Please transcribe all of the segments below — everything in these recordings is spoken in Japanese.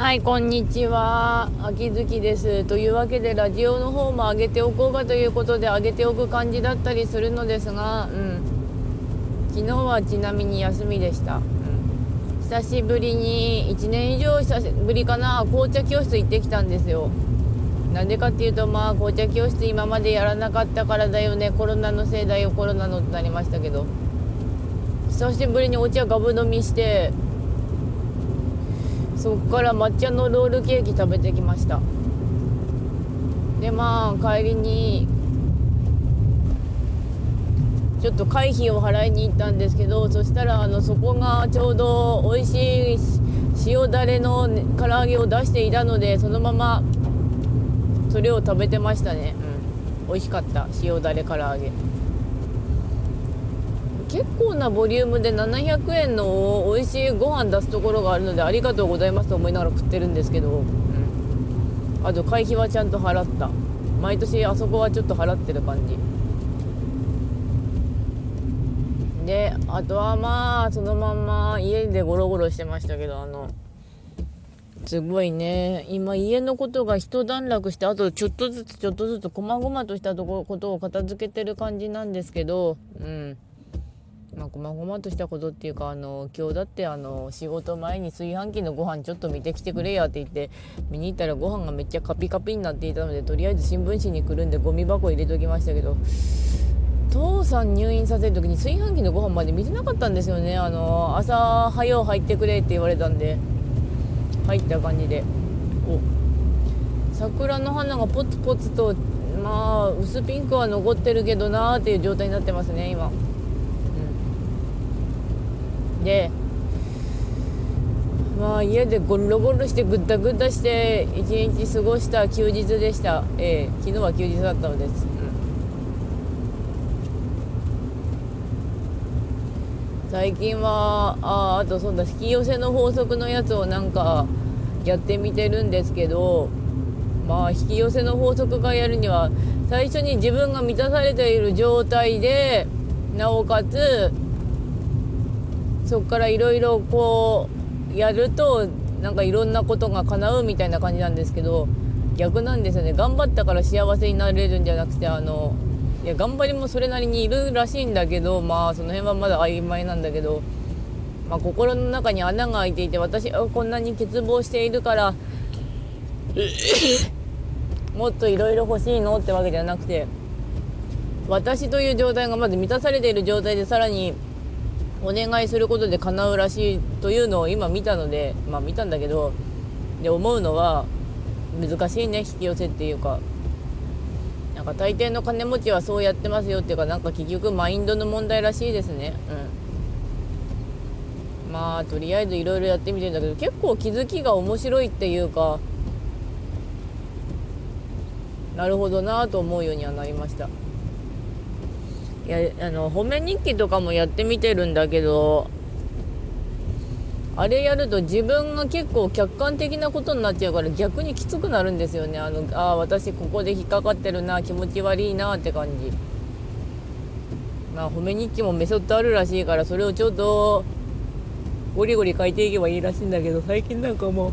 はい、こんにちは。秋月です。というわけで、ラジオの方も上げておこうかということで、上げておく感じだったりするのですが、うん。昨日はちなみに休みでした。うん。久しぶりに、1年以上久しぶりかな、紅茶教室行ってきたんですよ。なんでかっていうと、まあ、紅茶教室今までやらなかったからだよね。コロナのせいだよ、コロナのってなりましたけど。久しぶりにお茶ガブ飲みして、そっから抹茶のロールケーキ食べてきました。でまあ帰りにちょっと会費を払いに行ったんですけどそしたらあのそこがちょうど美味しい塩だれの唐揚げを出していたのでそのままそれを食べてましたね。うん。美味しかった。塩だれ唐揚げ。結構なボリュームで700円の美味しいご飯出すところがあるのでありがとうございますと思いながら食ってるんですけど、うん、あと会費はちゃんと払った。毎年あそこはちょっと払ってる感じ。であとはまあそのまんま家でゴロゴロしてましたけどあのすごいね。今家のことが一段落してあとちょっとずつちょっとずつ細々としたとこことを片付けてる感じなんですけど。うんまあ、こまごまとしたことっていうかあの今日だってあの仕事前に炊飯器のご飯ちょっと見てきてくれやって言って見に行ったらご飯がめっちゃカピカピになっていたのでとりあえず新聞紙にくるんでゴミ箱入れときましたけど父さん入院させる時に炊飯器のご飯まで見てなかったんですよねあの朝早う入ってくれって言われたんで入った感じでお桜の花がポツポツとまあ薄ピンクは残ってるけどなーっていう状態になってますね今。でまあ家でゴロゴロしてぐったぐったして一日過ごした休日でした、えー、昨日は休日だったので。す、うん、最近はああとそうだ引き寄せの法則のやつをなんかやってみてるんですけどまあ引き寄せの法則がやるには最初に自分が満たされている状態でなおかつそこからいろいろこうやるとなんかいろんなことが叶うみたいな感じなんですけど逆なんですよね。頑張ったから幸せになれるんじゃなくてあのいや頑張りもそれなりにいるらしいんだけどまあその辺はまだ曖昧なんだけど、まあ、心の中に穴が開いていて私はこんなに欠乏しているから もっといろいろ欲しいの？ってわけじゃなくて私という状態がまず満たされている状態でさらにお願いすることで叶うらしいというのを今見たのでまあ見たんだけどで思うのは難しいね引き寄せっていうか。なんか大抵の金持ちはそうやってますよっていうかなんか結局マインドの問題らしいですね。うん。まあとりあえずいろいろやってみてるんだけど結構気づきが面白いっていうかなるほどなぁと思うようにはなりました。やあの褒め日記とかもやってみてるんだけどあれやると自分が結構客観的なことになっちゃうから逆にきつくなるんですよね。あのあ私ここで引っかかってるな気持ち悪いなって感じ。まあ褒め日記もメソッドあるらしいからそれをちょっとゴリゴリ書いていけばいいらしいんだけど最近なんかも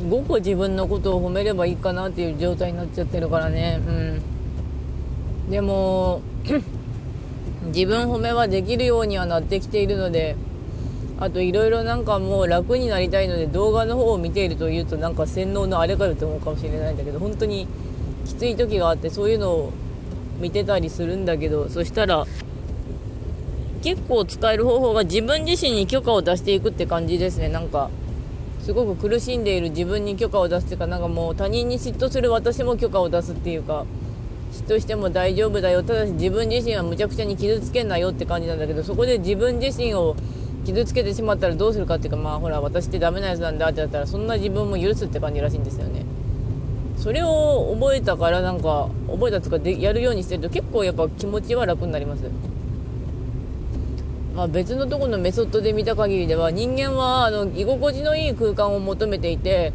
う5個自分のことを褒めればいいかなっていう状態になっちゃってるからね。うん。でも自分褒めはできるようにはなってきているのであといろいろなんかもう楽になりたいので動画の方を見ているというとなんか洗脳のあれかよって思うかもしれないんだけど本当にきつい時があってそういうのを見てたりするんだけどそしたら結構使える方法が自分自身に許可を出していくって感じですね。なんかすごく苦しんでいる自分に許可を出すっていうかなんかもう他人に嫉妬する私も許可を出すっていうか嫉妬しても大丈夫だよ。ただし自分自身はむちゃくちゃに傷つけんなよって感じなんだけどそこで自分自身を傷つけてしまったらどうするかっていうかまあほら私ってダメなやつなんだってなったらそんな自分も許すって感じらしいんですよね。それを覚えたからなんか覚えたとかでやるようにしてると結構やっぱ気持ちは楽になります。まあ、別のところのメソッドで見た限りでは人間はあの居心地のいい空間を求めていて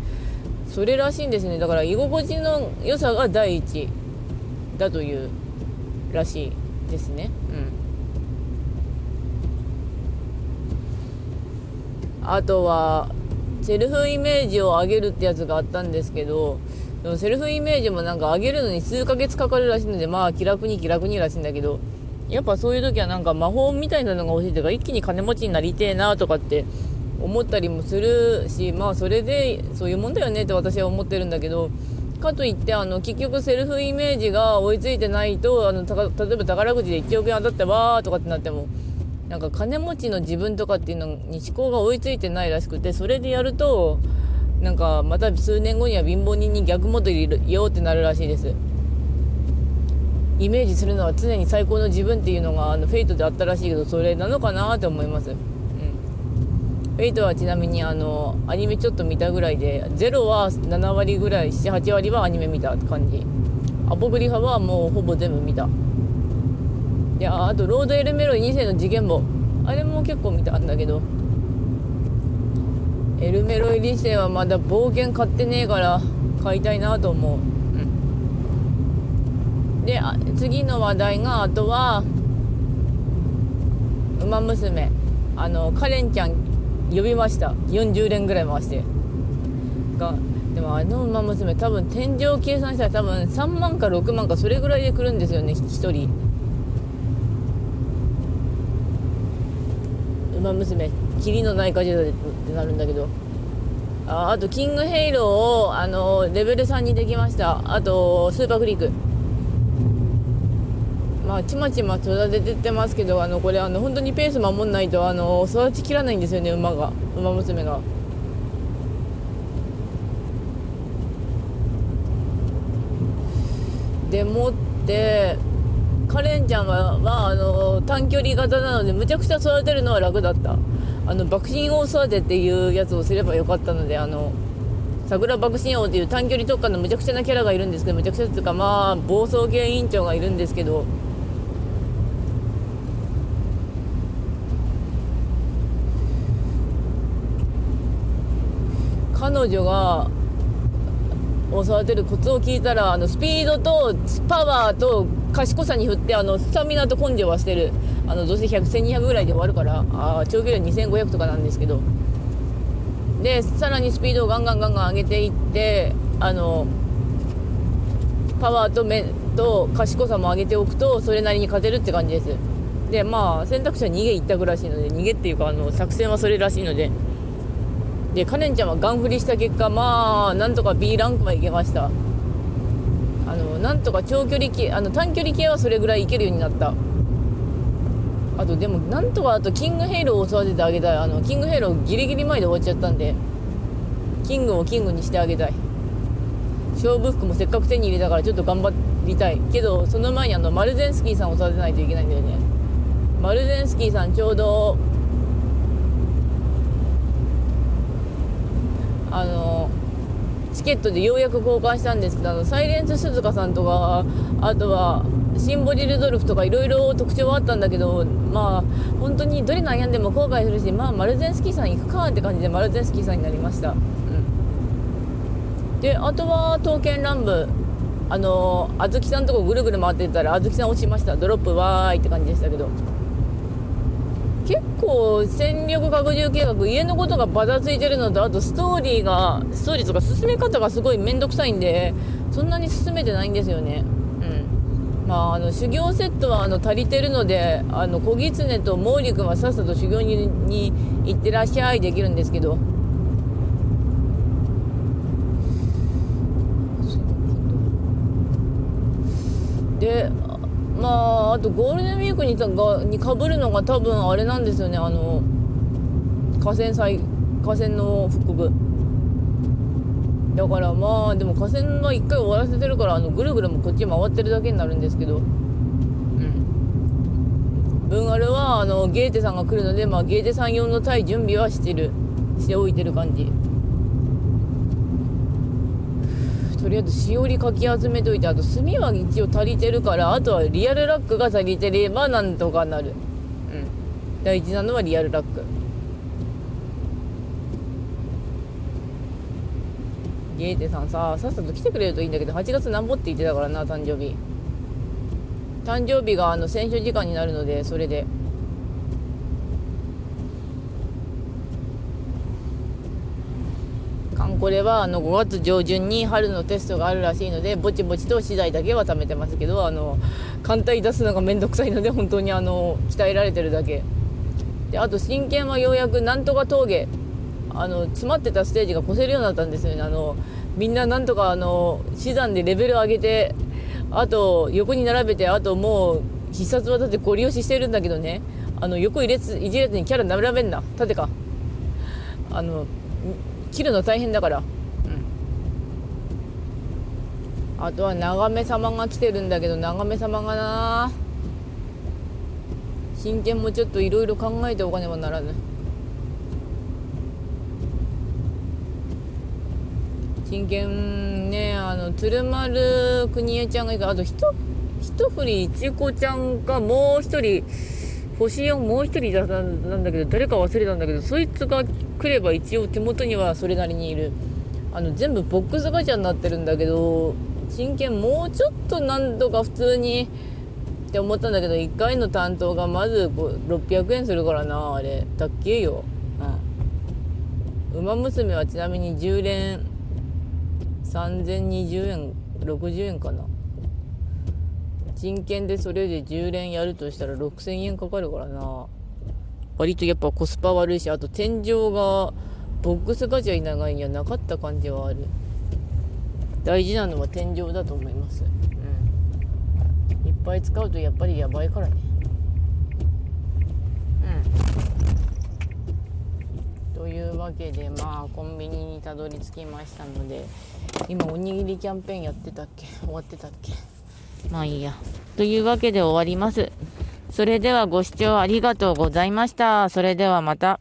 それらしいんですね。だから居心地の良さが第一。だというらしいですね。うん、あとはセルフイメージを上げるってやつがあったんですけどでもセルフイメージもなんか上げるのに数ヶ月かかるらしいのでまあ気楽に気楽にらしいんだけどやっぱそういう時はなんか魔法みたいなのが欲しいとか一気に金持ちになりてえなとかって思ったりもするしまあそれでそういうもんだよねって私は思ってるんだけどかといってあの結局セルフイメージが追いついてないとあの例えば宝くじで1億円当たってわーとかってなってもなんか金持ちの自分とかっていうのに思考が追いついてないらしくてそれでやるとなんかまた数年後には貧乏人に逆戻りよってなるらしいです。イメージするのは常に最高の自分っていうのがあの Fate であったらしいけどそれなのかなって思います、 Fate はちなみにあのアニメちょっと見たぐらいで Zero は7割ぐらい78割はアニメ見た感じ。 Apocrypha はもうほぼ全部見た。いやあとロード・エル・メロイ2世の事件簿あれも結構見たんだけど。エルメロイ2世はまだ冒険買ってねえから買いたいなと思う、うん、で次の話題があとは「ウマ娘」あのカレンちゃん呼びました。40連ぐらい回して。がでもあの「ウマ娘」多分天井計算したら多分3万か6万かそれぐらいで来るんですよね1人。馬娘キリのないガジェタってなるんだけど。ああとキングヘイローをあのレベル3にできました。あとスーパーフリーク。まあちまちま育ててってますけどあのこれあの本当にペース守んないとあの育ちきらないんですよね馬が馬娘が。でもってカレンちゃんは、まあ、あの短距離型なのでむちゃくちゃ育てるのは楽だったあの爆心王育てっていうやつをすればよかったのであの桜爆心王っていう短距離特化のむちゃくちゃなキャラがいるんですけどむちゃくちゃっていうかまあ暴走系委員長がいるんですけど彼女がを育てるコツを聞いたらあのスピードとパワーと賢さに振ってあのスタミナと根性は捨てる。あのどうせ100、1200ぐらいで終わるからあ長距離は2500とかなんですけど。でさらにスピードをガンガンガンガン上げていってあのパワーと目と賢さも上げておくとそれなりに勝てるって感じです。でまあ選択肢は逃げ一択らしいので逃げっていうかあの作戦はそれらしいので。でカレンちゃんはガン振りした結果まあなんとか B ランクはいけました。あのなんとか長距離系あの短距離系はそれぐらいいけるようになった。あとでもなんとかあとキングヘイローを育ててあげたい。あのキングヘイローギリギリ前で終わっちゃったんでキングをキングにしてあげたい。勝負服もせっかく手に入れたからちょっと頑張りたい。けどその前にあのマルゼンスキーさんを育てないといけないんだよね。マルゼンスキーさんちょうどあのチケットでようやく交換したんですけどあのサイレンス鈴鹿さんとかあとはシンボリ・ルドルフとかいろいろ特徴はあったんだけどまあ本当にどれ悩んでも後悔するしまあマルゼンスキーさん行くかって感じでマルゼンスキーさんになりました、うん、であとは刀剣乱舞。あのあずきさんとこぐるぐる回ってたらあずきさん落ちました。ドロップわーいって感じでしたけど。結構戦力拡充計画家のことがバタついてるのとあとストーリーがストーリーとか進め方がすごい面倒くさいんでそんなに進めてないんですよね。うん。まああの修行セットはあの足りてるのであの小狐と毛利君はさっさと修行にに行ってらっしゃいできるんですけどでまあとゴールデンウィークにがにかぶるのが多分あれなんですよね。あの河川災河川の復刻だからまあでも河川は1回終わらせてるからあのぐるぐるもこっち回ってるだけになるんですけど。うん。文アルはあのゲーテさんが来るので、まあ、ゲーテさん用の対準備はしてるしておいてる感じ。とりあえずしおりかき集めといてあと炭は一応足りてるからあとはリアルラックが足りてればなんとかなる。うん。大事なのはリアルラック。ゲーテさんささっさと来てくれるといいんだけど8月なんぼって言ってたからな誕生日。誕生日があの選書時間になるのでそれで。これはあの5月上旬に春のテストがあるらしいのでぼちぼちと資材だけは貯めてますけどあの艦隊出すのがめんどくさいので本当にあの鍛えられてるだけ。であと真剣はようやくなんとか峠。あの詰まってたステージが越せるようになったんですよね。あのみんななんとかあの資産でレベル上げてあと横に並べてあともう必殺技でご利用ししてるんだけどね。あの横入れついじれずにキャラ並べんな。縦か。あの切るの大変だから。うん。あとは長め様が来てるんだけど長め様がな。真剣もちょっといろいろ考えておかねばならぬ。真剣ねあの鶴丸邦江ちゃんがいる。あとひと一振りいちこちゃんかもう一人星4もう一人だなんだけど誰か忘れたんだけどそいつが来れば一応手元にはそれなりにいる。あの全部ボックスガチャになってるんだけど真剣もうちょっとなんとか普通にって思ったんだけど1回の担当がまず600円するからなあれ。だっけよ。うん。馬娘はちなみに10連3020円60円かな。人件でそれで10連やるとしたら6000円かかるからな。割とやっぱコスパ悪いしあと天井がボックスガチャい長いにはなかった感じはある。大事なのは天井だと思います。うん。いっぱい使うとやっぱりやばいからね。うん。というわけでまあコンビニにたどり着きましたので今おにぎりキャンペーンやってたっけ？終わってたっけ？まあいいや。というわけで終わります。それではご視聴ありがとうございました。それではまた。